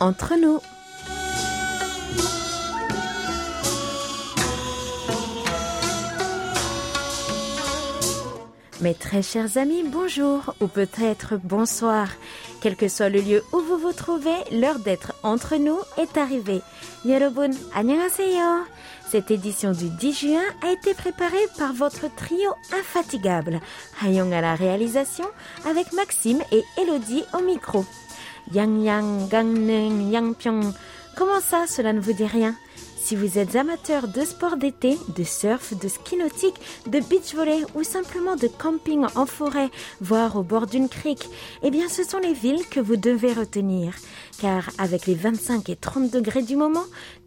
entre nous. Mes très chers amis, bonjour ou peut-être bonsoir. Quel que soit le lieu où vous vous trouvez, l'heure d'être entre nous est arrivée. 여러분, 안녕하세요. Cette édition du 10 juin a été préparée par votre trio infatigable. Hayong à la réalisation avec Maxime et Elodie au micro. Yang Yang, Gang Yang Pyong. Comment ça, cela ne vous dit rien? Si vous êtes amateur de sport d'été, de surf, de ski nautique, de beach volley ou simplement de camping en forêt, voire au bord d'une crique, eh bien ce sont les villes que vous devez retenir. Car avec les 25 et 30 degrés du moment,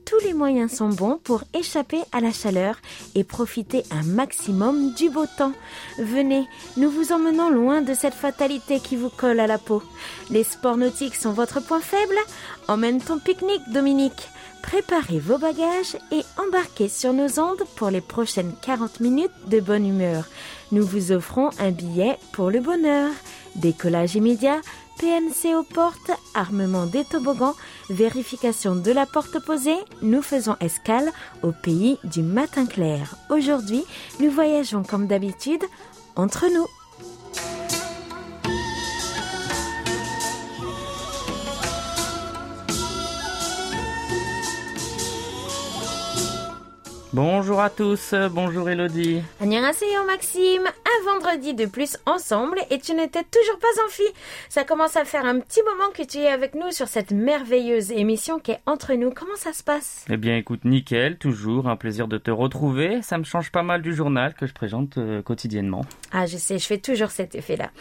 tous les moyens sont bons pour échapper à la chaleur et profiter un maximum du beau temps. Venez, nous vous emmenons loin de cette fatalité qui vous colle à la peau. Les sports nautiques sont votre point faible Emmène ton pique-nique, Dominique. Préparez vos bagages et embarquez sur nos ondes pour les prochaines 40 minutes de bonne humeur. Nous vous offrons un billet pour le bonheur. Décollage immédiat, PNC aux portes, armement des toboggans, vérification de la porte opposée, nous faisons escale au pays du matin clair. Aujourd'hui, nous voyageons comme d'habitude entre nous. Bonjour à tous, bonjour Elodie. Annyeonghaseyo Maxime, un vendredi de plus ensemble et tu n'étais toujours pas en fille. Ça commence à faire un petit moment que tu es avec nous sur cette merveilleuse émission qui est entre nous. Comment ça se passe? Eh bien écoute, nickel, toujours un plaisir de te retrouver. Ça me change pas mal du journal que je présente euh, quotidiennement. Ah je sais, je fais toujours cet effet-là.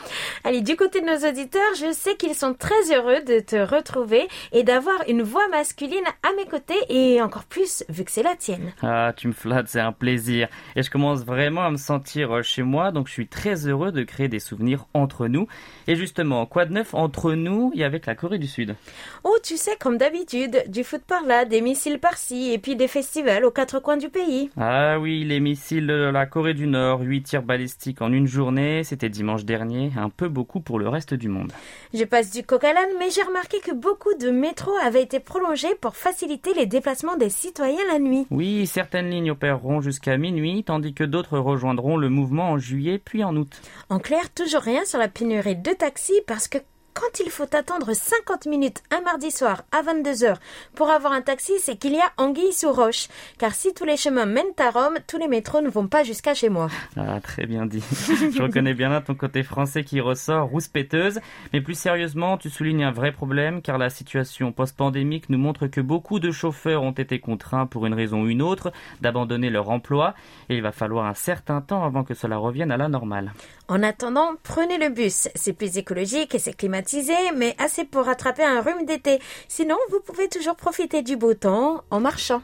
Allez, du côté de nos auditeurs, je sais qu'ils sont très heureux de te retrouver et d'avoir une voix masculine à mes côtés et encore plus vu que c'est la tienne. Ah, tu me flattes, c'est un plaisir. Et je commence vraiment à me sentir euh, chez moi, donc je suis très heureux de créer des souvenirs entre nous. Et justement, quoi de neuf entre nous et avec la Corée du Sud? Oh, tu sais, comme d'habitude, du foot par là, des missiles par-ci et puis des festivals aux quatre coins du pays. Ah oui, les missiles de la Corée du Nord, 8 tirs balistiques en une journée, c'était dimanche dernier, un peu beaucoup pour le reste du monde. Je passe du coq à l'âne, mais j'ai remarqué que beaucoup de métros avaient été prolongés pour faciliter les déplacements des citoyens la nuit. Oui, certaines lignes opéreront jusqu'à minuit, tandis que d'autres rejoindront le mouvement en juillet puis en août. En clair, toujours rien sur la pénurie de taxis parce que quand il faut attendre 50 minutes un mardi soir à 22h pour avoir un taxi, c'est qu'il y a anguille sous roche. Car si tous les chemins mènent à Rome, tous les métros ne vont pas jusqu'à chez moi. Ah, très bien dit. Je reconnais bien là ton côté français qui ressort, rouspéteuse. Mais plus sérieusement, tu soulignes un vrai problème car la situation post-pandémique nous montre que beaucoup de chauffeurs ont été contraints pour une raison ou une autre d'abandonner leur emploi et il va falloir un certain temps avant que cela revienne à la normale. En attendant, prenez le bus. C'est plus écologique et c'est mais assez pour rattraper un rhume d'été. Sinon, vous pouvez toujours profiter du beau temps en marchant.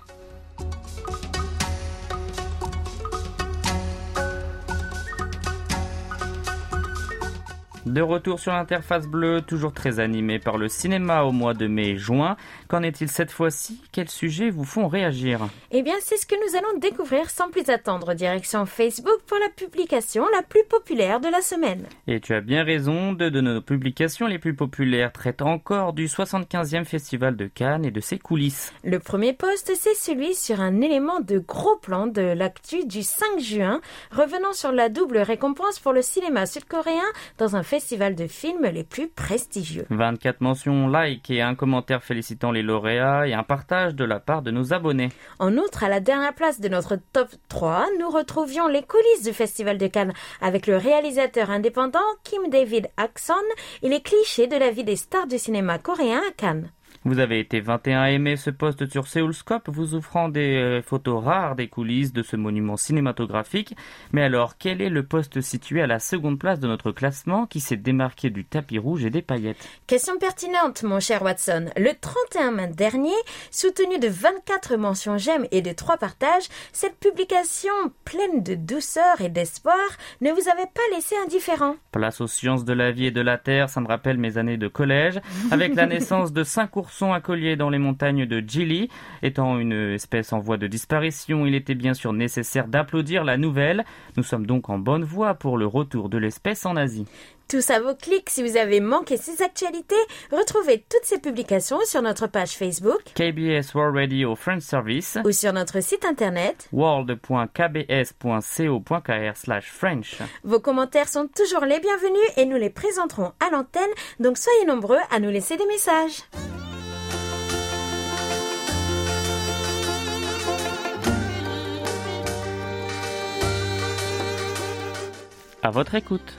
De retour sur l'interface bleue, toujours très animé par le cinéma au mois de mai et juin. Qu'en est-il cette fois-ci? Quels sujets vous font réagir? Eh bien, c'est ce que nous allons découvrir sans plus attendre. Direction Facebook pour la publication la plus populaire de la semaine. Et tu as bien raison, deux de nos publications les plus populaires traitent encore du 75e Festival de Cannes et de ses coulisses. Le premier post, c'est celui sur un élément de gros plan de l'actu du 5 juin, revenant sur la double récompense pour le cinéma sud-coréen dans un festival de films les plus prestigieux. 24 mentions like et un commentaire félicitant les lauréats et un partage de la part de nos abonnés. En outre, à la dernière place de notre top 3, nous retrouvions les coulisses du Festival de Cannes avec le réalisateur indépendant Kim David Akson et les clichés de la vie des stars du cinéma coréen à Cannes. Vous avez été 21 à aimer ce post sur Seoulscope, vous offrant des euh, photos rares des coulisses de ce monument cinématographique. Mais alors, quel est le poste situé à la seconde place de notre classement qui s'est démarqué du tapis rouge et des paillettes? Question pertinente, mon cher Watson. Le 31 mai dernier, soutenu de 24 mentions j'aime et de 3 partages, cette publication pleine de douceur et d'espoir ne vous avait pas laissé indifférent. Place aux sciences de la vie et de la terre, ça me rappelle mes années de collège, avec la naissance de cinq oursons à collier dans les montagnes de Gili. Étant une espèce en voie de disparition, il était bien sûr nécessaire d'applaudir la nouvelle. Nous sommes donc en bonne voie pour le retour de l'espèce en Asie. Tous à vos clics si vous avez manqué ces actualités. Retrouvez toutes ces publications sur notre page Facebook KBS World Radio French Service ou sur notre site internet world.kbs.co.kr/french. Vos commentaires sont toujours les bienvenus et nous les présenterons à l'antenne, donc soyez nombreux à nous laisser des messages. À votre écoute.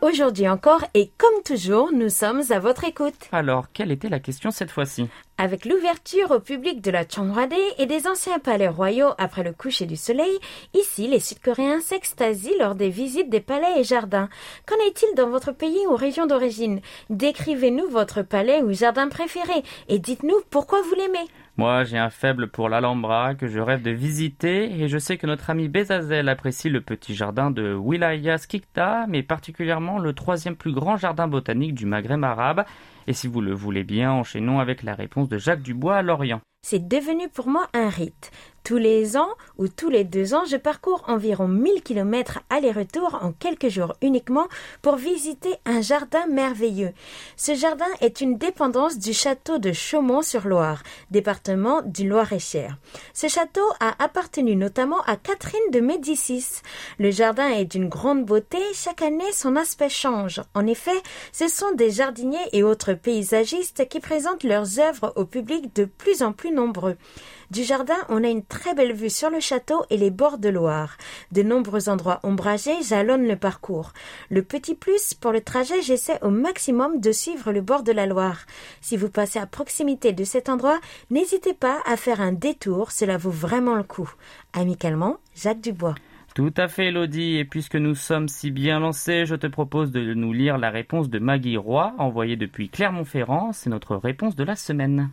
Aujourd'hui encore et comme toujours, nous sommes à votre écoute. Alors, quelle était la question cette fois-ci? Avec l'ouverture au public de la Changhwade et des anciens palais royaux après le coucher du soleil, ici les Sud-Coréens s'extasient lors des visites des palais et jardins. Qu'en est-il dans votre pays ou région d'origine? Décrivez-nous votre palais ou jardin préféré et dites-nous pourquoi vous l'aimez. Moi, j'ai un faible pour l'Alhambra que je rêve de visiter et je sais que notre ami Bezazel apprécie le petit jardin de Wilaya Skikta, mais particulièrement le troisième plus grand jardin botanique du Maghreb arabe. Et si vous le voulez bien, enchaînons avec la réponse de Jacques Dubois à Lorient. C'est devenu pour moi un rite. Tous les ans ou tous les deux ans, je parcours environ 1000 km aller-retour en quelques jours uniquement pour visiter un jardin merveilleux. Ce jardin est une dépendance du château de Chaumont-sur-Loire, département du Loir-et-Cher. Ce château a appartenu notamment à Catherine de Médicis. Le jardin est d'une grande beauté, chaque année son aspect change. En effet, ce sont des jardiniers et autres paysagistes qui présentent leurs œuvres au public de plus en plus nombreux. Du jardin, on a une très belle vue sur le château et les bords de Loire. De nombreux endroits ombragés jalonnent le parcours. Le petit plus, pour le trajet, j'essaie au maximum de suivre le bord de la Loire. Si vous passez à proximité de cet endroit, n'hésitez pas à faire un détour, cela vaut vraiment le coup. Amicalement, Jacques Dubois. Tout à fait, Elodie. Et puisque nous sommes si bien lancés, je te propose de nous lire la réponse de Maggie Roy, envoyée depuis Clermont-Ferrand. C'est notre réponse de la semaine.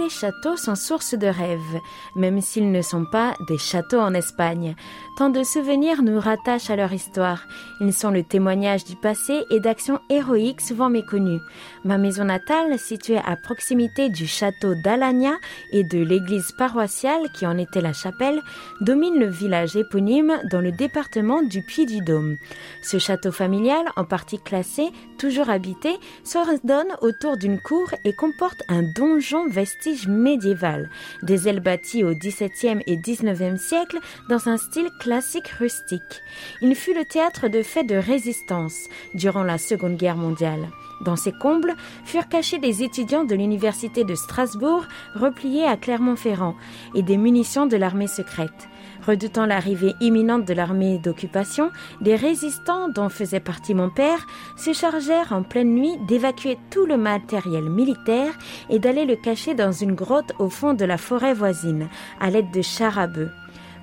Les châteaux sont source de rêves, même s'ils ne sont pas des châteaux en Espagne. Tant de souvenirs nous rattachent à leur histoire. Ils sont le témoignage du passé et d'actions héroïques souvent méconnues. Ma maison natale, située à proximité du château d'Alagna et de l'église paroissiale qui en était la chapelle, domine le village éponyme dans le département du Puy-du-Dôme. Ce château familial, en partie classé, toujours habité, s'ordonne autour d'une cour et comporte un donjon vestige médiéval, des ailes bâties au XVIIe et XIXe siècle dans un style classique rustique. Il fut le théâtre de faits de résistance durant la Seconde Guerre mondiale. Dans ses combles furent cachés des étudiants de l'université de Strasbourg repliés à Clermont-Ferrand et des munitions de l'armée secrète. Redoutant l'arrivée imminente de l'armée d'occupation, des résistants dont faisait partie mon père se chargèrent en pleine nuit d'évacuer tout le matériel militaire et d'aller le cacher dans une grotte au fond de la forêt voisine, à l'aide de chars à bœufs.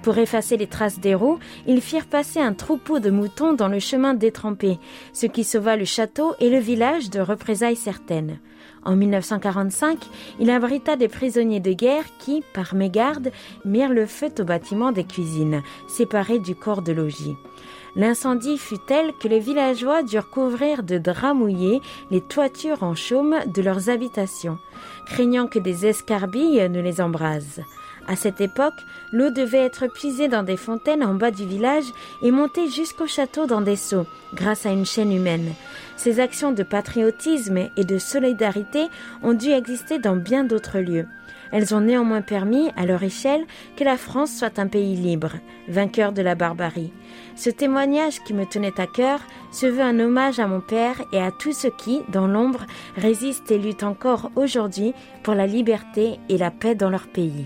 Pour effacer les traces des roues, ils firent passer un troupeau de moutons dans le chemin détrempé, ce qui sauva le château et le village de représailles certaines. En 1945, il abrita des prisonniers de guerre qui, par mégarde, mirent le feu au bâtiment des cuisines, séparés du corps de logis. L'incendie fut tel que les villageois durent couvrir de draps mouillés les toitures en chaume de leurs habitations, craignant que des escarbilles ne les embrasent. À cette époque, l'eau devait être puisée dans des fontaines en bas du village et montée jusqu'au château dans des seaux, grâce à une chaîne humaine. Ces actions de patriotisme et de solidarité ont dû exister dans bien d'autres lieux. Elles ont néanmoins permis, à leur échelle, que la France soit un pays libre, vainqueur de la barbarie. Ce témoignage qui me tenait à cœur se veut un hommage à mon père et à tous ceux qui, dans l'ombre, résistent et luttent encore aujourd'hui pour la liberté et la paix dans leur pays.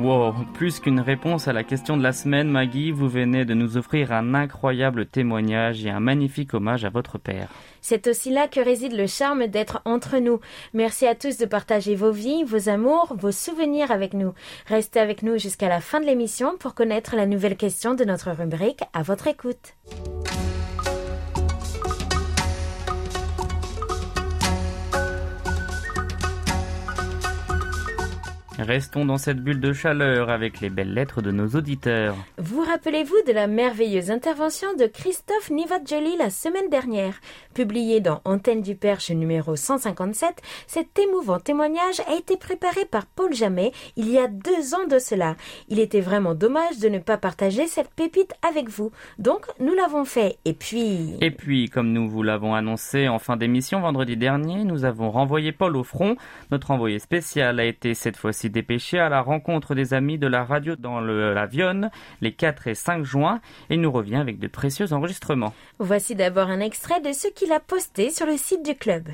Wow, plus qu'une réponse à la question de la semaine, Maggie, vous venez de nous offrir un incroyable témoignage et un magnifique hommage à votre père. C'est aussi là que réside le charme d'être entre nous. Merci à tous de partager vos vies, vos amours, vos souvenirs avec nous. Restez avec nous jusqu'à la fin de l'émission pour connaître la nouvelle question de notre rubrique à votre écoute. Restons dans cette bulle de chaleur avec les belles lettres de nos auditeurs. Vous rappelez-vous de la merveilleuse intervention de Christophe Nivadjoli la semaine dernière? Publié dans Antenne du Perche numéro 157, cet émouvant témoignage a été préparé par Paul Jamet il y a deux ans de cela. Il était vraiment dommage de ne pas partager cette pépite avec vous. Donc, nous l'avons fait. Et puis... Et puis, comme nous vous l'avons annoncé en fin d'émission vendredi dernier, nous avons renvoyé Paul au front. Notre envoyé spécial a été cette fois-ci dépêché à la rencontre des amis de la radio dans le, la Vionne les 4 et 5 juin et nous revient avec de précieux enregistrements. Voici d'abord un extrait de ce qu'il a posté sur le site du club.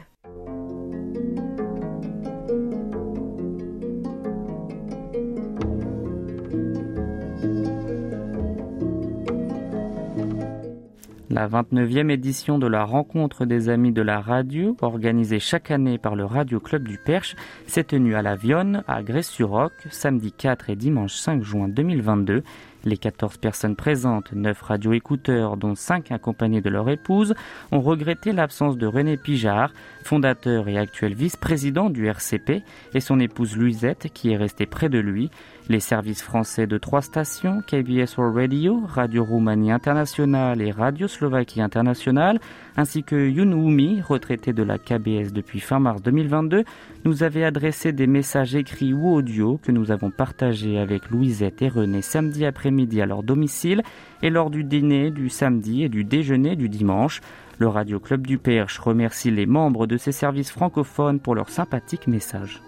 La 29e édition de la rencontre des amis de la radio, organisée chaque année par le Radio Club du Perche, s'est tenue à la Vionne, à Grès-sur-Roc, samedi 4 et dimanche 5 juin 2022. Les 14 personnes présentes, 9 radio-écouteurs, dont 5 accompagnés de leur épouse, ont regretté l'absence de René Pijard, fondateur et actuel vice-président du RCP, et son épouse Louisette, qui est restée près de lui. Les services français de trois stations, KBS World Radio, Radio Roumanie Internationale et Radio Slovaquie Internationale, ainsi que Yun Wumi, retraité de la KBS depuis fin mars 2022, nous avaient adressé des messages écrits ou audio que nous avons partagés avec Louisette et René samedi après-midi à leur domicile et lors du dîner du samedi et du déjeuner du dimanche. Le Radio Club du Perche remercie les membres de ces services francophones pour leurs sympathiques messages.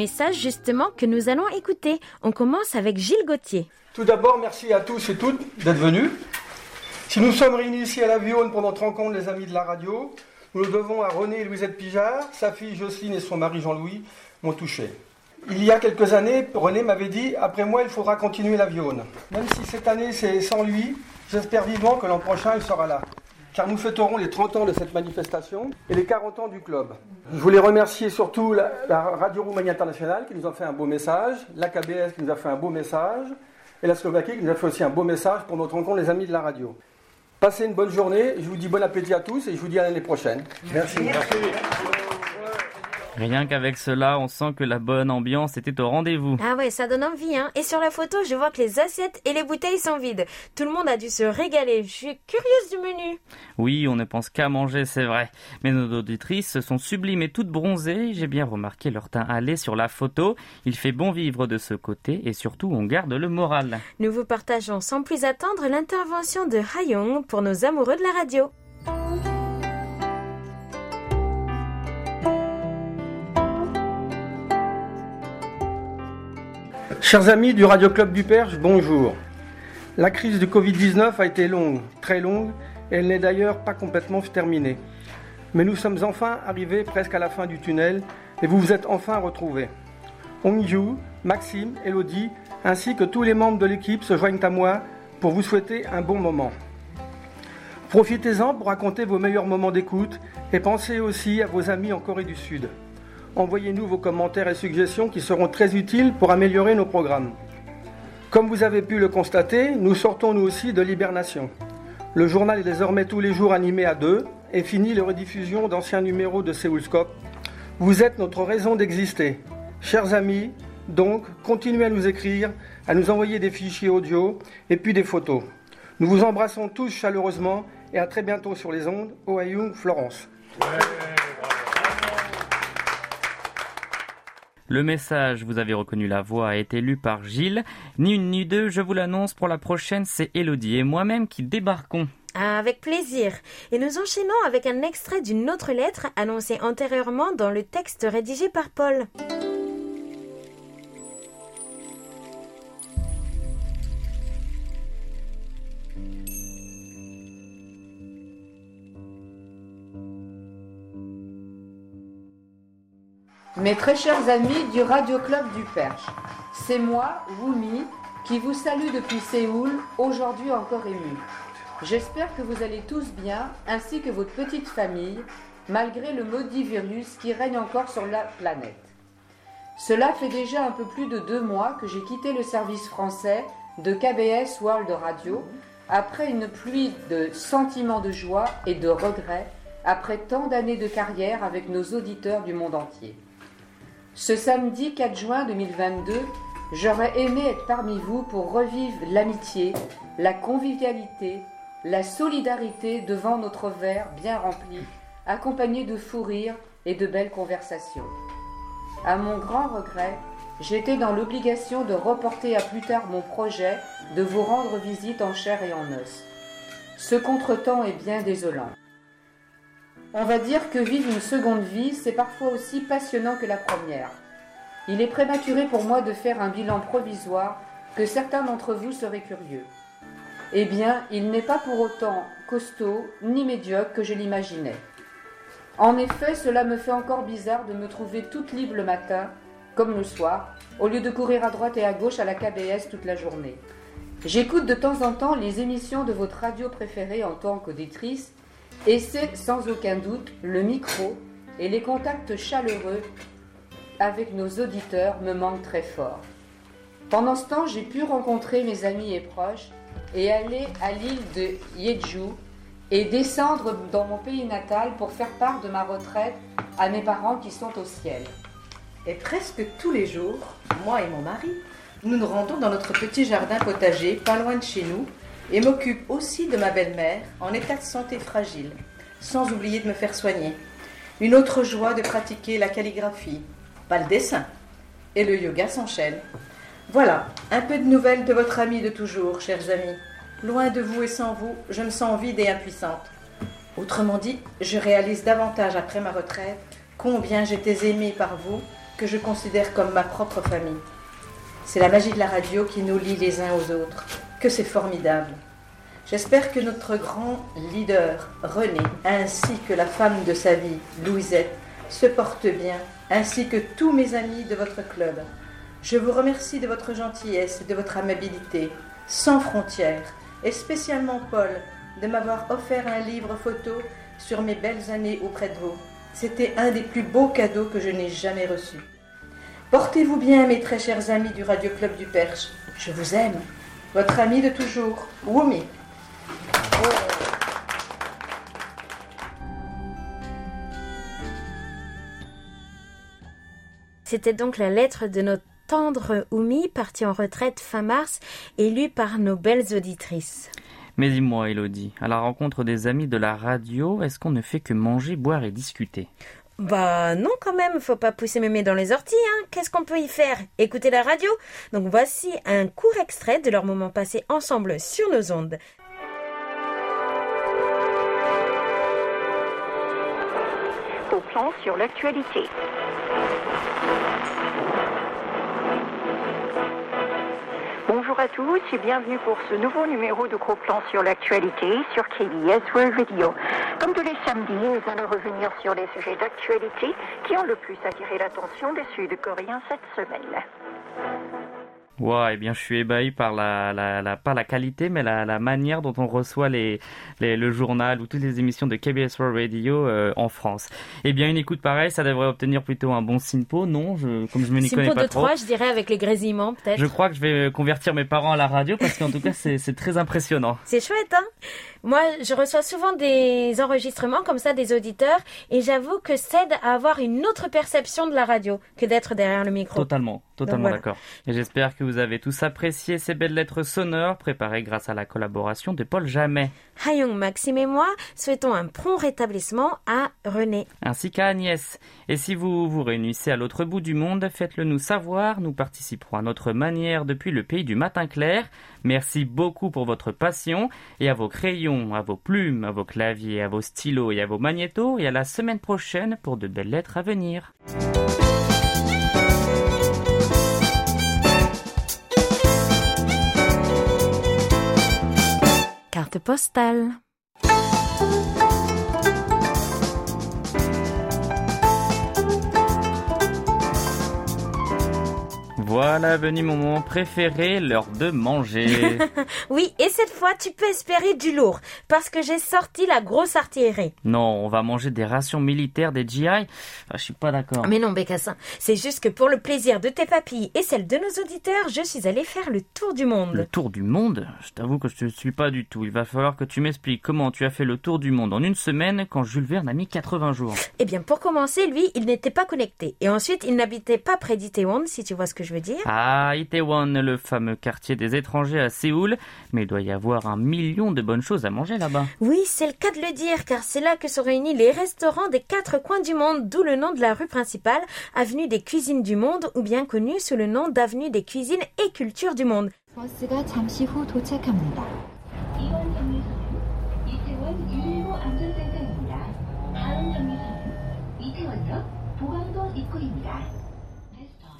Message justement que nous allons écouter. On commence avec Gilles Gauthier. Tout d'abord, merci à tous et toutes d'être venus. Si nous sommes réunis ici à la Vione pour notre rencontre, les amis de la radio, nous le devons à René et Louisette Pijard. Sa fille Jocelyne et son mari Jean-Louis m'ont touché. Il y a quelques années, René m'avait dit Après moi, il faudra continuer la Vione. Même si cette année c'est sans lui, j'espère vivement que l'an prochain il sera là car nous fêterons les 30 ans de cette manifestation et les 40 ans du club. Je voulais remercier surtout la, Radio Roumanie Internationale qui nous a fait un beau message, la KBS qui nous a fait un beau message, et la Slovaquie qui nous a fait aussi un beau message pour notre rencontre les amis de la radio. Passez une bonne journée, je vous dis bon appétit à tous et je vous dis à l'année prochaine. Merci. Rien qu'avec cela, on sent que la bonne ambiance était au rendez-vous. Ah ouais, ça donne envie, hein. Et sur la photo, je vois que les assiettes et les bouteilles sont vides. Tout le monde a dû se régaler. Je suis curieuse du menu. Oui, on ne pense qu'à manger, c'est vrai. Mais nos auditrices sont sublimes et toutes bronzées. J'ai bien remarqué leur teint allé sur la photo. Il fait bon vivre de ce côté et surtout, on garde le moral. Nous vous partageons sans plus attendre l'intervention de Hayong pour nos amoureux de la radio. Chers amis du Radio Club du Perche, bonjour. La crise du Covid-19 a été longue, très longue, et elle n'est d'ailleurs pas complètement terminée. Mais nous sommes enfin arrivés presque à la fin du tunnel et vous vous êtes enfin retrouvés. Hongju, Maxime, Elodie, ainsi que tous les membres de l'équipe se joignent à moi pour vous souhaiter un bon moment. Profitez-en pour raconter vos meilleurs moments d'écoute et pensez aussi à vos amis en Corée du Sud. Envoyez-nous vos commentaires et suggestions qui seront très utiles pour améliorer nos programmes. Comme vous avez pu le constater, nous sortons nous aussi de l'hibernation. Le journal est désormais tous les jours animé à deux et finit les rediffusions d'anciens numéros de Séoulscope. Vous êtes notre raison d'exister. Chers amis, donc, continuez à nous écrire, à nous envoyer des fichiers audio et puis des photos. Nous vous embrassons tous chaleureusement et à très bientôt sur les ondes. Ohayung, Florence. Le message, vous avez reconnu la voix, a été lu par Gilles. Ni une ni deux, je vous l'annonce, pour la prochaine, c'est Elodie et moi-même qui débarquons. Avec plaisir. Et nous enchaînons avec un extrait d'une autre lettre annoncée antérieurement dans le texte rédigé par Paul. Mes très chers amis du Radio Club du Perche, c'est moi, Wumi, qui vous salue depuis Séoul, aujourd'hui encore ému. J'espère que vous allez tous bien, ainsi que votre petite famille, malgré le maudit virus qui règne encore sur la planète. Cela fait déjà un peu plus de deux mois que j'ai quitté le service français de KBS World Radio après une pluie de sentiments de joie et de regrets après tant d'années de carrière avec nos auditeurs du monde entier. Ce samedi 4 juin 2022, j'aurais aimé être parmi vous pour revivre l'amitié, la convivialité, la solidarité devant notre verre bien rempli, accompagné de fous rires et de belles conversations. À mon grand regret, j'étais dans l'obligation de reporter à plus tard mon projet de vous rendre visite en chair et en os. Ce contretemps est bien désolant. On va dire que vivre une seconde vie, c'est parfois aussi passionnant que la première. Il est prématuré pour moi de faire un bilan provisoire que certains d'entre vous seraient curieux. Eh bien, il n'est pas pour autant costaud ni médiocre que je l'imaginais. En effet, cela me fait encore bizarre de me trouver toute libre le matin, comme le soir, au lieu de courir à droite et à gauche à la KBS toute la journée. J'écoute de temps en temps les émissions de votre radio préférée en tant qu'auditrice, et c'est sans aucun doute le micro et les contacts chaleureux avec nos auditeurs me manquent très fort. Pendant ce temps, j'ai pu rencontrer mes amis et proches et aller à l'île de Jeju et descendre dans mon pays natal pour faire part de ma retraite à mes parents qui sont au ciel. Et presque tous les jours, moi et mon mari, nous nous rendons dans notre petit jardin potager, pas loin de chez nous, et m'occupe aussi de ma belle-mère en état de santé fragile, sans oublier de me faire soigner. Une autre joie de pratiquer la calligraphie, pas le dessin, et le yoga s'enchaîne. Voilà, un peu de nouvelles de votre ami de toujours, chers amis. Loin de vous et sans vous, je me sens vide et impuissante. Autrement dit, je réalise davantage après ma retraite combien j'étais aimée par vous, que je considère comme ma propre famille. C'est la magie de la radio qui nous lie les uns aux autres que c'est formidable. J'espère que notre grand leader, René, ainsi que la femme de sa vie, Louisette, se portent bien, ainsi que tous mes amis de votre club. Je vous remercie de votre gentillesse et de votre amabilité, sans frontières, et spécialement Paul, de m'avoir offert un livre photo sur mes belles années auprès de vous. C'était un des plus beaux cadeaux que je n'ai jamais reçus. Portez-vous bien, mes très chers amis du Radio Club du Perche. Je vous aime. Votre ami de toujours, Wumi. C'était donc la lettre de notre tendre Oumi, partie en retraite fin mars et lue par nos belles auditrices. Mais dis-moi, Elodie, à la rencontre des amis de la radio, est-ce qu'on ne fait que manger, boire et discuter? Bah non quand même, faut pas pousser mémé dans les orties, hein. Qu'est-ce qu'on peut y faire? Écouter la radio Donc voici un court extrait de leur moment passé ensemble sur nos ondes. Au plan sur l'actualité. À tous et bienvenue pour ce nouveau numéro de Gros Plan sur l'actualité sur KBS World Radio. Comme tous les samedis, nous allons revenir sur les sujets d'actualité qui ont le plus attiré l'attention des Sud-Coréens cette semaine. Ouais, eh bien, je suis ébahi par la, la, la pas la qualité, mais la, la manière dont on reçoit les, les, le journal ou toutes les émissions de KBS World Radio euh, en France. Eh bien, une écoute pareille, ça devrait obtenir plutôt un bon SINPO, non je, Comme je me n'y connais pas de trop. 3, je dirais, avec les grésillements, peut-être. Je crois que je vais convertir mes parents à la radio parce qu'en tout cas, c'est très impressionnant. C'est chouette, hein? Moi, je reçois souvent des enregistrements comme ça des auditeurs et j'avoue que ça aide à avoir une autre perception de la radio que d'être derrière le micro. Totalement, totalement voilà. d'accord. Et j'espère que vous avez tous apprécié ces belles lettres sonores préparées grâce à la collaboration de Paul Jamet, Hayong, Maxime et moi souhaitons un prompt rétablissement à René. ainsi qu'à Agnès. Et si vous vous réunissez à l'autre bout du monde, faites-le nous savoir. Nous participerons à notre manière depuis le pays du matin clair. Merci beaucoup pour votre passion et à vos crayons, à vos plumes, à vos claviers, à vos stylos et à vos magnétos. Et à la semaine prochaine pour de belles lettres à venir. Carte postale. Voilà venu mon moment préféré, l'heure de manger. oui, et cette fois, tu peux espérer du lourd, parce que j'ai sorti la grosse artillerie. Non, on va manger des rations militaires des GI. Ah, je suis pas d'accord. Mais non, Bécassin, c'est juste que pour le plaisir de tes papilles et celle de nos auditeurs, je suis allée faire le tour du monde. Le tour du monde? Je t'avoue que je ne suis pas du tout. Il va falloir que tu m'expliques comment tu as fait le tour du monde en une semaine quand Jules Verne a mis 80 jours. Eh bien, pour commencer, lui, il n'était pas connecté. Et ensuite, il n'habitait pas près d'Itaewon, si tu vois ce que je veux dire. Ah, Itaewon, le fameux quartier des étrangers à Séoul. Mais il doit y avoir un million de bonnes choses à manger là-bas. Oui, c'est le cas de le dire, car c'est là que sont réunis les restaurants des quatre coins du monde, d'où le nom de la rue principale, Avenue des Cuisines du Monde, ou bien connue sous le nom d'Avenue des Cuisines et Cultures du Monde.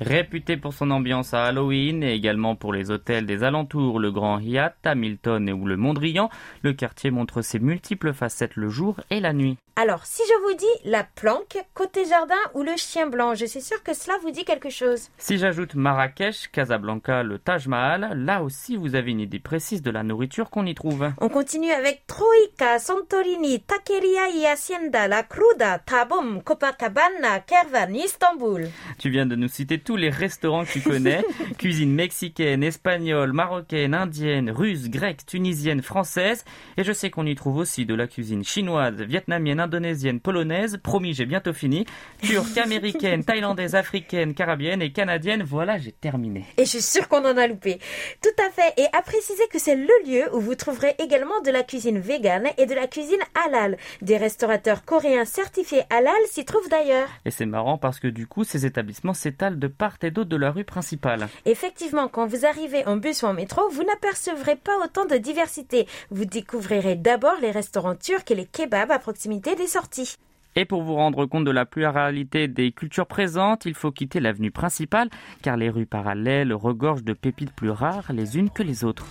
Réputé pour son ambiance à Halloween et également pour les hôtels des alentours, le Grand Hyatt, Hamilton ou le Mondrian, le quartier montre ses multiples facettes le jour et la nuit. Alors, si je vous dis la planque, côté jardin ou le chien blanc, je suis sûre que cela vous dit quelque chose. Si j'ajoute Marrakech, Casablanca, le Taj Mahal, là aussi vous avez une idée précise de la nourriture qu'on y trouve. On continue avec Troika, Santorini, Takeria y Hacienda, La Cruda, Tabum, Copacabana, Kervan, Istanbul. Tu viens de nous citer tous les restaurants que tu connais. Cuisine mexicaine, espagnole, marocaine, indienne, russe, grecque, tunisienne, française. Et je sais qu'on y trouve aussi de la cuisine chinoise, vietnamienne, indonésienne, polonaise. Promis, j'ai bientôt fini. Turque, américaine, thaïlandaise, africaine, carabienne et canadienne. Voilà, j'ai terminé. Et je suis sûre qu'on en a loupé. Tout à fait. Et à préciser que c'est le lieu où vous trouverez également de la cuisine végane et de la cuisine halal. Des restaurateurs coréens certifiés halal s'y trouvent d'ailleurs. Et c'est marrant parce que du coup, ces établissements s'étalent de part et d'autre de la rue principale. Effectivement, quand vous arrivez en bus ou en métro, vous n'apercevrez pas autant de diversité. Vous découvrirez d'abord les restaurants turcs et les kebabs à proximité des sorties. Et pour vous rendre compte de la pluralité des cultures présentes, il faut quitter l'avenue principale, car les rues parallèles regorgent de pépites plus rares les unes que les autres.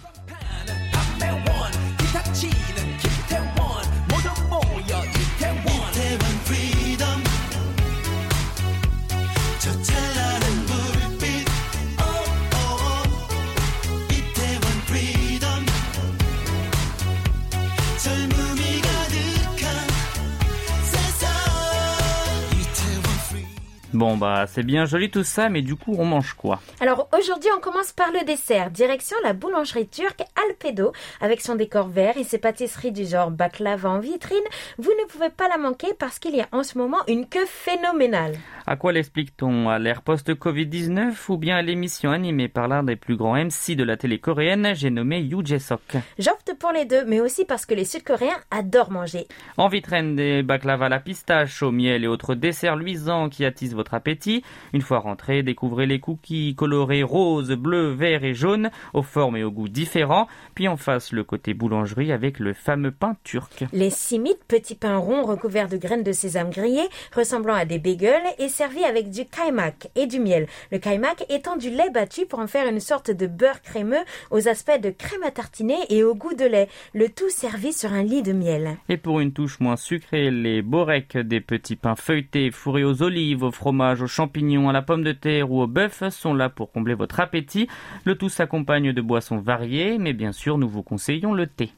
Bon bah c'est bien joli tout ça, mais du coup on mange quoi? Alors aujourd'hui on commence par le dessert, direction la boulangerie turque Alpedo, avec son décor vert et ses pâtisseries du genre baklava en vitrine. Vous ne pouvez pas la manquer parce qu'il y a en ce moment une queue phénoménale. À quoi l'explique-t-on? À l'ère post-Covid-19 ou bien à l'émission animée par l'un des plus grands MC de la télé coréenne, j'ai nommé Yoo Jae-sok J'opte pour les deux, mais aussi parce que les Sud-Coréens adorent manger. En vitrine des baklava à la pistache, au miel et autres desserts luisants qui attisent votre appétit. Une fois rentré, découvrez les cookies colorés rose, bleu, vert et jaune, aux formes et aux goûts différents. Puis en face, le côté boulangerie avec le fameux pain turc. Les simit, petits pains ronds recouverts de graines de sésame grillées, ressemblant à des bagels et servis avec du kaimak et du miel. Le kaimak étant du lait battu pour en faire une sorte de beurre crémeux aux aspects de crème à tartiner et au goût de lait. Le tout servi sur un lit de miel. Et pour une touche moins sucrée, les boreks, des petits pains feuilletés fourrés aux olives, au fromage, aux champignons, à la pomme de terre ou au bœuf sont là pour combler votre appétit. Le tout s'accompagne de boissons variées, mais bien sûr nous vous conseillons le thé.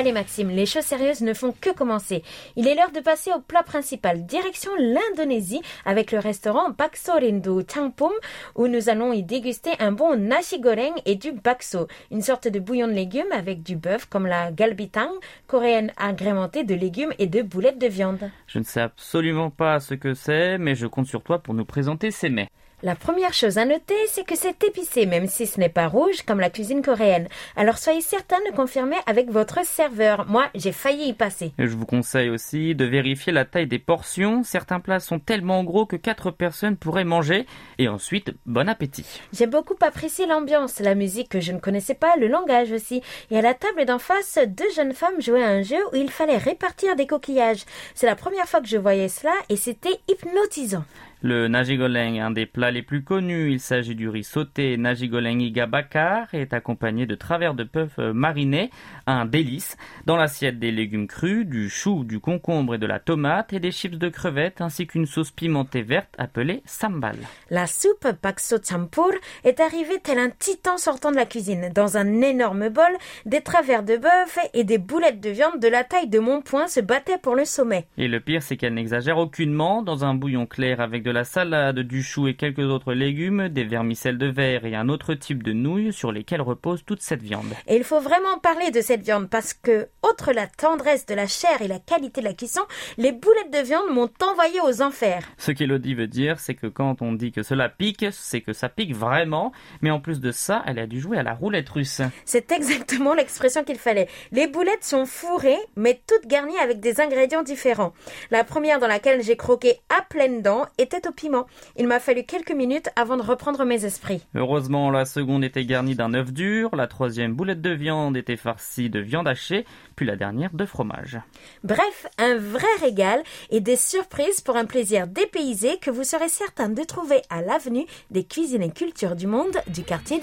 Allez Maxime, les choses sérieuses ne font que commencer. Il est l'heure de passer au plat principal, direction l'Indonésie, avec le restaurant Bakso Rindu Changpum, où nous allons y déguster un bon nasi goreng et du bakso, une sorte de bouillon de légumes avec du bœuf comme la galbitang, coréenne agrémentée de légumes et de boulettes de viande. Je ne sais absolument pas ce que c'est, mais je compte sur toi pour nous présenter ces mets. La première chose à noter, c'est que c'est épicé, même si ce n'est pas rouge comme la cuisine coréenne. Alors soyez certain de confirmer avec votre serveur. Moi, j'ai failli y passer. Et je vous conseille aussi de vérifier la taille des portions. Certains plats sont tellement gros que quatre personnes pourraient manger. Et ensuite, bon appétit. J'ai beaucoup apprécié l'ambiance, la musique que je ne connaissais pas, le langage aussi. Et à la table d'en face, deux jeunes femmes jouaient à un jeu où il fallait répartir des coquillages. C'est la première fois que je voyais cela et c'était hypnotisant. Le nagigoleng, un des plats les plus connus, il s'agit du riz sauté nagigoleng iga bakar, est accompagné de travers de bœuf marinés, un délice. Dans l'assiette des légumes crus, du chou, du concombre et de la tomate et des chips de crevettes ainsi qu'une sauce pimentée verte appelée sambal. La soupe Pakso Champur est arrivée tel un titan sortant de la cuisine. Dans un énorme bol, des travers de bœuf et des boulettes de viande de la taille de mon poing se battaient pour le sommet. Et le pire, c'est qu'elle n'exagère aucunement. Dans un bouillon clair avec de la salade, du chou et quelques autres légumes, des vermicelles de verre et un autre type de nouilles sur lesquelles repose toute cette viande. Et il faut vraiment parler de cette viande parce que, outre la tendresse de la chair et la qualité de la cuisson, les boulettes de viande m'ont envoyé aux enfers. Ce qu'Elodie veut dire, c'est que quand on dit que cela pique, c'est que ça pique vraiment. Mais en plus de ça, elle a dû jouer à la roulette russe. C'est exactement l'expression qu'il fallait. Les boulettes sont fourrées, mais toutes garnies avec des ingrédients différents. La première dans laquelle j'ai croqué à pleines dents était au piment. Il m'a fallu quelques minutes avant de reprendre mes esprits. Heureusement, la seconde était garnie d'un œuf dur, la troisième boulette de viande était farcie de viande hachée, puis la dernière de fromage. Bref, un vrai régal et des surprises pour un plaisir dépaysé que vous serez certain de trouver à l'avenue des cuisines et cultures du monde du quartier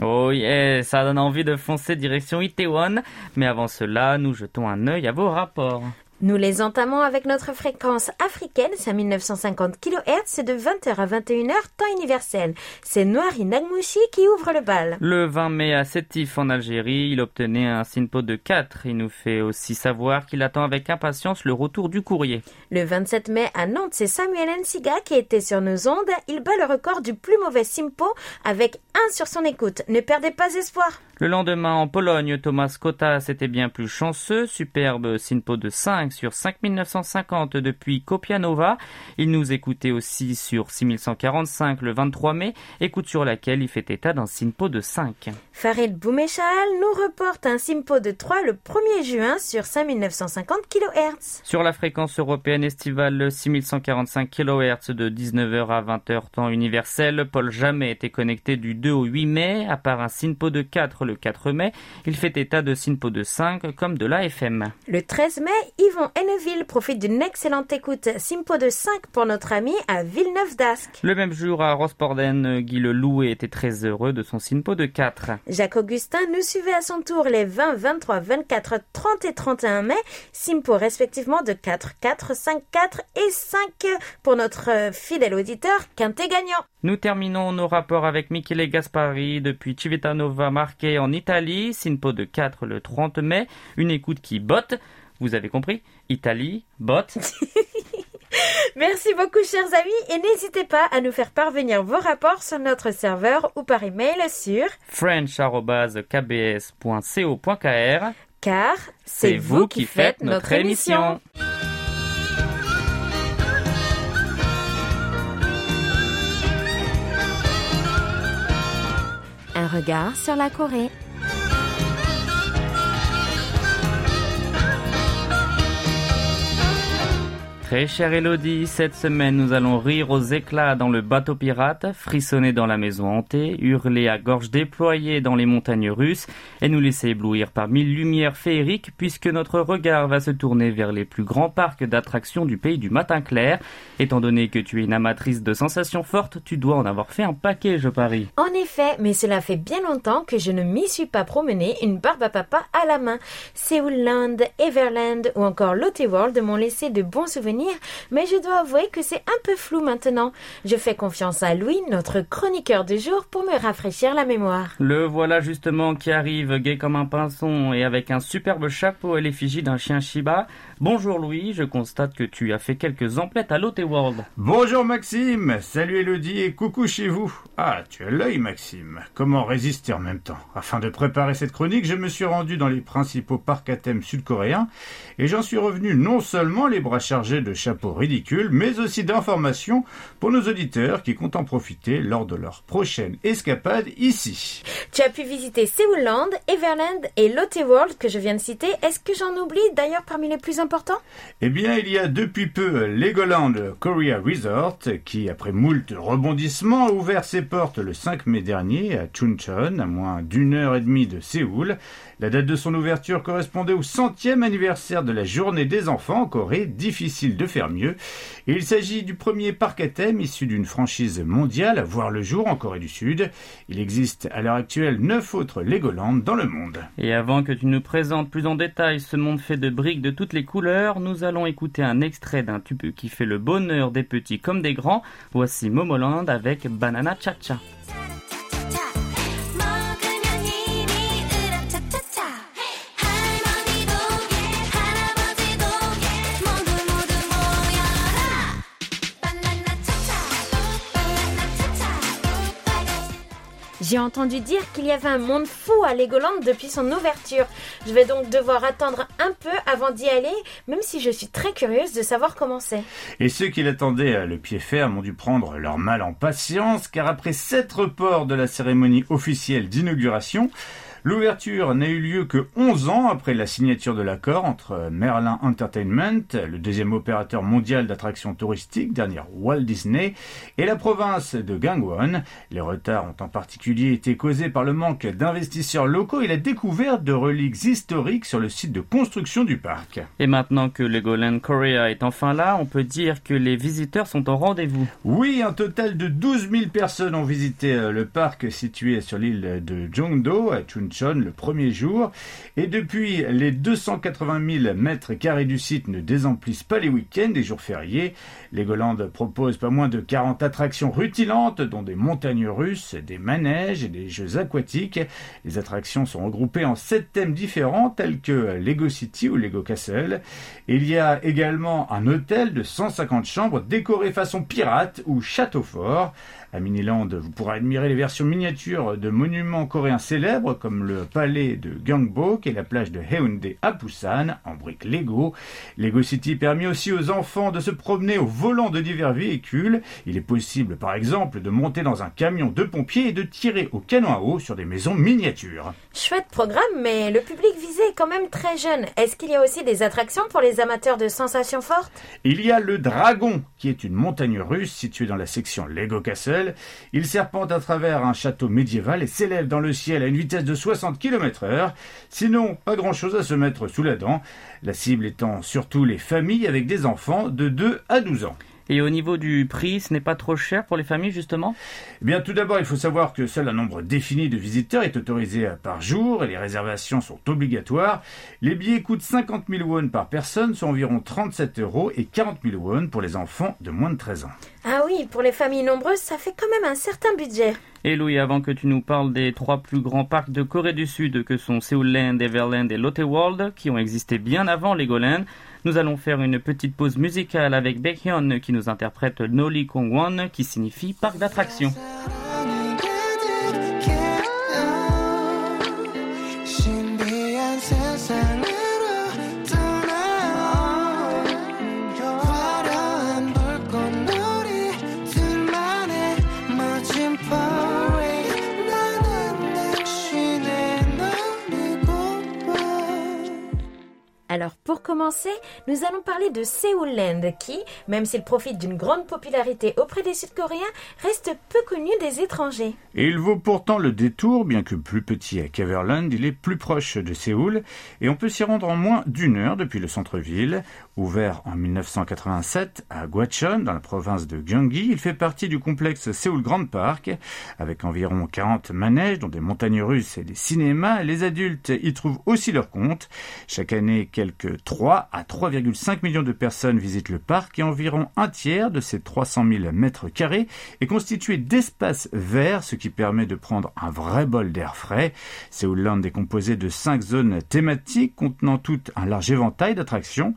Oh yeah, ça donne envie de foncer direction Itaewon. Mais avant cela, nous jetons un œil à vos rapports. Nous les entamons avec notre fréquence africaine, c'est 1950 kHz, de 20h à 21h, temps universel. C'est Noiri Nagmouchi qui ouvre le bal. Le 20 mai à Sétif en Algérie, il obtenait un SINPO de 4. Il nous fait aussi savoir qu'il attend avec impatience le retour du courrier. Le 27 mai à Nantes, c'est Samuel Nsiga qui était sur nos ondes. Il bat le record du plus mauvais SIMPO avec 1 sur son écoute. Ne perdez pas espoir. Le lendemain, en Pologne, Thomas Kotas était bien plus chanceux. Superbe SINPO de 5 sur 5950 depuis Kopianova. Il nous écoutait aussi sur 6145 le 23 mai, écoute sur laquelle il fait état d'un SINPO de 5. Farid Boumechal nous reporte un SIMPO de 3 le 1er juin sur 5950 kHz. Sur la fréquence européenne estivale 6145 kHz de 19h à 20h temps universel, Paul Jamais était connecté du 2 au 8 mai, à part un SINPO de 4 le 4 mai. Il fait état de SINPO de 5 comme de l'AFM. Le 13 mai, Yvon Henneville profite d'une excellente écoute. Simpo de 5 pour notre ami à Villeneuve d'Ascq. Le même jour à Rosporden, Guy Le Loué était très heureux de son SINPO de 4. Jacques Augustin nous suivait à son tour les 20, 23, 24, 30 et 31 mai. Simpo respectivement de 4, 4, 5, 4 et 5 pour notre fidèle auditeur Quintet gagnant. Nous terminons nos rapports avec Michele Gaspari depuis Civitanova marqué en Italie, Sinpo de 4 le 30 mai, une écoute qui botte. Vous avez compris? Italie, botte. Merci beaucoup chers amis et n'hésitez pas à nous faire parvenir vos rapports sur notre serveur ou par email sur french.kbs.co.kr car c'est vous qui faites notre émission. Un regard sur la Corée. Très chère Elodie, cette semaine nous allons rire aux éclats dans le bateau pirate, frissonner dans la maison hantée, hurler à gorge déployée dans les montagnes russes et nous laisser éblouir par mille lumières féeriques puisque notre regard va se tourner vers les plus grands parcs d'attractions du pays du matin clair. Étant donné que tu es une amatrice de sensations fortes, tu dois en avoir fait un paquet, je parie. En effet, mais cela fait bien longtemps que je ne m'y suis pas promené une barbe à papa à la main. Seoulland, Everland ou encore Lotte World m'ont laissé de bons souvenirs mais je dois avouer que c'est un peu flou maintenant. Je fais confiance à Louis, notre chroniqueur du jour, pour me rafraîchir la mémoire. Le voilà justement qui arrive, gai comme un pinson et avec un superbe chapeau à l'effigie d'un chien Shiba. Bonjour Louis, je constate que tu as fait quelques emplettes à Lotte World. Bonjour Maxime, salut Elodie et coucou chez vous. Ah, tu as l'œil Maxime. Comment résister en même temps? Afin de préparer cette chronique, je me suis rendu dans les principaux parcs à thème sud-coréens et j'en suis revenu non seulement les bras chargés de chapeaux ridicules, mais aussi d'informations pour nos auditeurs qui comptent en profiter lors de leur prochaine escapade ici. Tu as pu visiter Seoulland, Everland et Lotte World que je viens de citer. Est-ce que j'en oublie d'ailleurs parmi les plus importants? Eh bien, il y a depuis peu Legoland Korea Resort qui, après moult rebondissements, a ouvert ses portes le 5 mai dernier à Chuncheon, à moins d'une heure et demie de Séoul. La date de son ouverture correspondait au centième anniversaire de la journée des enfants en Corée, difficile de faire mieux. Il s'agit du premier parc à thème issu d'une franchise mondiale à voir le jour en Corée du Sud. Il existe à l'heure actuelle neuf autres Legoland dans le monde. Et avant que tu nous présentes plus en détail ce monde fait de briques de toutes les couleurs, nous allons écouter un extrait d'un tube qui fait le bonheur des petits comme des grands. Voici Momoland avec Banana Cha Cha. J'ai entendu dire qu'il y avait un monde fou à Legoland depuis son ouverture. Je vais donc devoir attendre un peu avant d'y aller, même si je suis très curieuse de savoir comment c'est. Et ceux qui l'attendaient le pied ferme ont dû prendre leur mal en patience, car après sept reports de la cérémonie officielle d'inauguration, L'ouverture n'a eu lieu que 11 ans après la signature de l'accord entre Merlin Entertainment, le deuxième opérateur mondial d'attractions touristiques derrière Walt Disney, et la province de Gangwon. Les retards ont en particulier été causés par le manque d'investisseurs locaux et la découverte de reliques historiques sur le site de construction du parc. Et maintenant que Legoland Korea est enfin là, on peut dire que les visiteurs sont au rendez-vous. Oui, un total de 12 000 personnes ont visité euh, le parc situé sur l'île de Jongdo à Le premier jour. Et depuis, les 280 000 mètres carrés du site ne désemplissent pas les week-ends et jours fériés. Legoland propose pas moins de 40 attractions rutilantes, dont des montagnes russes, des manèges et des jeux aquatiques. Les attractions sont regroupées en sept thèmes différents, tels que Lego City ou Lego Castle. Il y a également un hôtel de 150 chambres décoré façon pirate ou château fort. À Miniland, vous pourrez admirer les versions miniatures de monuments coréens célèbres comme le palais de Gyeongbok et la plage de Haeundae à Busan en briques Lego. Lego City permet aussi aux enfants de se promener au volant de divers véhicules. Il est possible par exemple de monter dans un camion de pompiers et de tirer au canon à eau sur des maisons miniatures. Chouette programme, mais le public visé est quand même très jeune. Est-ce qu'il y a aussi des attractions pour les amateurs de sensations fortes? Il y a le Dragon, qui est une montagne russe située dans la section Lego Castle il serpente à travers un château médiéval et s'élève dans le ciel à une vitesse de 60 km heure. Sinon, pas grand chose à se mettre sous la dent. La cible étant surtout les familles avec des enfants de 2 à 12 ans. Et au niveau du prix, ce n'est pas trop cher pour les familles justement? Eh Bien tout d'abord, il faut savoir que seul un nombre défini de visiteurs est autorisé par jour et les réservations sont obligatoires. Les billets coûtent 50 000 won par personne, soit environ 37 euros et 40 000 won pour les enfants de moins de 13 ans. Ah oui, pour les familles nombreuses, ça fait quand même un certain budget. Et Louis, avant que tu nous parles des trois plus grands parcs de Corée du Sud que sont Seoul Everland et Lotte World, qui ont existé bien avant Legoland, nous allons faire une petite pause musicale avec Baekhyun qui nous interprète Noli Kongwon qui signifie parc d'attractions. Commencer, nous allons parler de Seoul qui, même s'il profite d'une grande popularité auprès des Sud-Coréens, reste peu connu des étrangers. Et il vaut pourtant le détour, bien que plus petit à Caverland, il est plus proche de Séoul et on peut s'y rendre en moins d'une heure depuis le centre-ville. Ouvert en 1987 à Gwacheon, dans la province de Gyeonggi, il fait partie du complexe Seoul Grand Park avec environ 40 manèges dont des montagnes russes et des cinémas. Les adultes y trouvent aussi leur compte. Chaque année, quelques que 3 à 3,5 millions de personnes visitent le parc et environ un tiers de ces 300 000 mètres carrés est constitué d'espaces verts, ce qui permet de prendre un vrai bol d'air frais. Seoulland est composé de cinq zones thématiques contenant tout un large éventail d'attractions.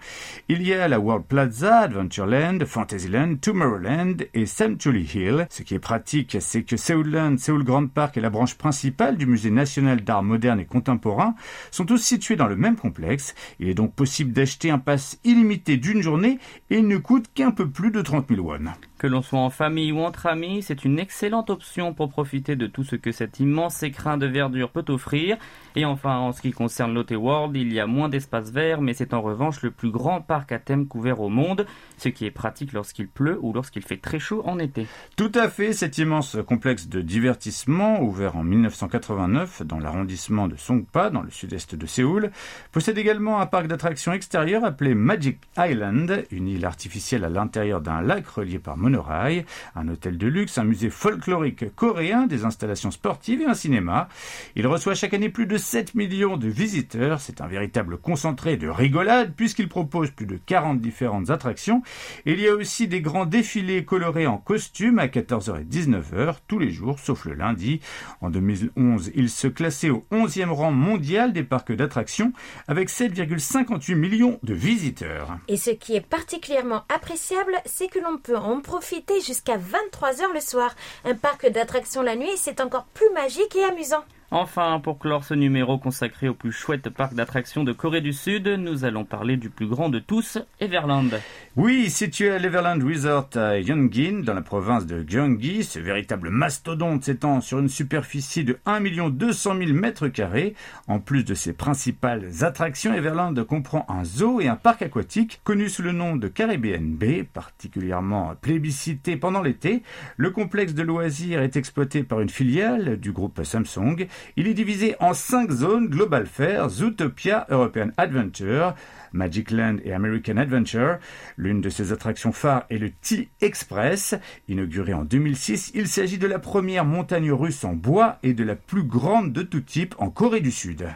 Il y a la World Plaza, Adventureland, Fantasyland, Tomorrowland et Century Hill. Ce qui est pratique, c'est que Seoulland, Seoul Grand Park et la branche principale du Musée national d'art moderne et contemporain sont tous situés dans le même complexe. Il est donc possible d'acheter un pass illimité d'une journée et ne coûte qu'un peu plus de 30 000 won. Que l'on soit en famille ou entre amis, c'est une excellente option pour profiter de tout ce que cet immense écrin de verdure peut offrir. Et enfin, en ce qui concerne Lotte World, il y a moins d'espace vert, mais c'est en revanche le plus grand parc à thème couvert au monde, ce qui est pratique lorsqu'il pleut ou lorsqu'il fait très chaud en été. Tout à fait, cet immense complexe de divertissement, ouvert en 1989 dans l'arrondissement de Songpa, dans le sud-est de Séoul, possède également un parc d'attractions extérieur appelé Magic Island, une île artificielle à l'intérieur d'un lac relié par monorail, un hôtel de luxe, un musée folklorique coréen, des installations sportives et un cinéma. Il reçoit chaque année plus de 7 millions de visiteurs. C'est un véritable concentré de rigolade puisqu'il propose plus de 40 différentes attractions. il y a aussi des grands défilés colorés en costume à 14h et 19h tous les jours sauf le lundi. En 2011, il se classait au 11e rang mondial des parcs d'attractions avec 7,58 millions de visiteurs. Et ce qui est particulièrement appréciable, c'est que l'on peut en profiter jusqu'à 23h le soir. Un parc d'attractions la nuit, c'est encore plus magique et amusant. Enfin, pour clore ce numéro consacré au plus chouette parc d'attractions de Corée du Sud, nous allons parler du plus grand de tous, Everland. Oui, situé à l'Everland Resort à Yongin, dans la province de Gyeonggi, ce véritable mastodonte s'étend sur une superficie de 1 200 000 mètres carrés. En plus de ses principales attractions, Everland comprend un zoo et un parc aquatique connu sous le nom de Caribbean Bay, particulièrement plébiscité pendant l'été. Le complexe de loisirs est exploité par une filiale du groupe Samsung il est divisé en cinq zones Global Fair, Zootopia, European Adventure, Magic Land et American Adventure. L'une de ses attractions phares est le T-Express. Inauguré en 2006, il s'agit de la première montagne russe en bois et de la plus grande de tout type en Corée du Sud.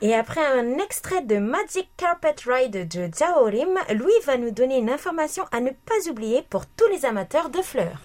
Et après un extrait de Magic Carpet Ride de Jaorim, Louis va nous donner une information à ne pas oublier pour tous les amateurs de fleurs.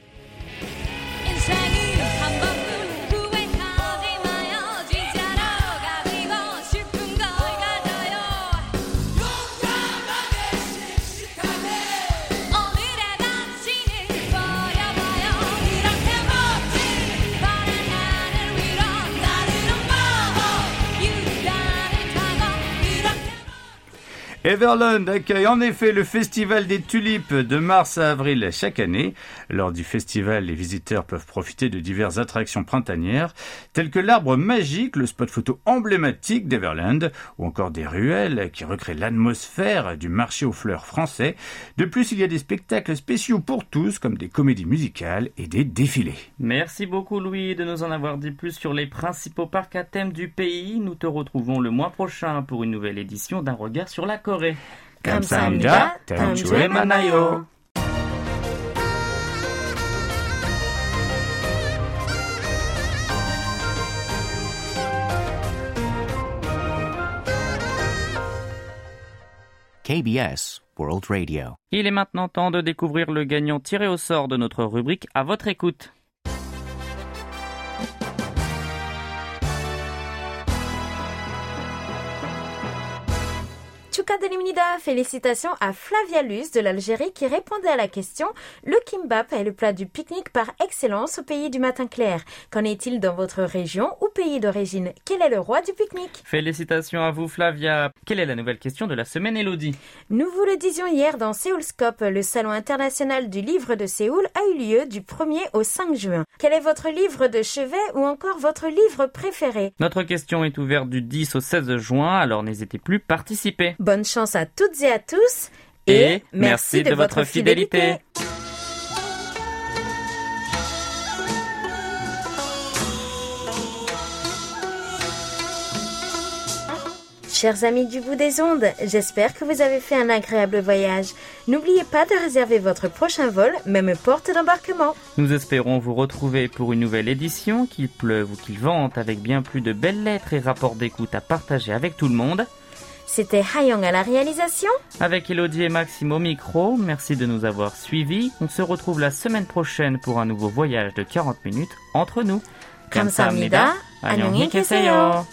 Everland accueille en effet le Festival des Tulipes de mars à avril chaque année. Lors du festival, les visiteurs peuvent profiter de diverses attractions printanières, telles que l'arbre magique, le spot photo emblématique d'Everland, ou encore des ruelles qui recréent l'atmosphère du marché aux fleurs français. De plus, il y a des spectacles spéciaux pour tous, comme des comédies musicales et des défilés. Merci beaucoup Louis de nous en avoir dit plus sur les principaux parcs à thème du pays. Nous te retrouvons le mois prochain pour une nouvelle édition d'un regard sur la Corée. 감사합니다. 다음 주에 만나요. KBS World Radio. Il est maintenant temps de découvrir le gagnant tiré au sort de notre rubrique à votre écoute. Félicitations à Flavia Luz de l'Algérie qui répondait à la question Le kimbap est le plat du pique-nique par excellence au pays du matin clair. Qu'en est-il dans votre région ou pays d'origine? Quel est le roi du pique-nique? Félicitations à vous Flavia. Quelle est la nouvelle question de la semaine Elodie? Nous vous le disions hier dans Séoulscope, le salon international du livre de Séoul a eu lieu du 1er au 5 juin. Quel est votre livre de chevet ou encore votre livre préféré? Notre question est ouverte du 10 au 16 juin, alors n'hésitez plus, participer. Bonne chance à toutes et à tous. Et, merci, de, votre fidélité. Chers amis du bout des ondes, j'espère que vous avez fait un agréable voyage. N'oubliez pas de réserver votre prochain vol, même porte d'embarquement. Nous espérons vous retrouver pour une nouvelle édition, qu'il pleuve ou qu'il vente, avec bien plus de belles lettres et rapports d'écoute à partager avec tout le monde. C'était Hayong à la réalisation. Avec Elodie et Maxime au micro, merci de nous avoir suivis. On se retrouve la semaine prochaine pour un nouveau voyage de 40 minutes entre nous. 감사합니다. 안녕히 계세요.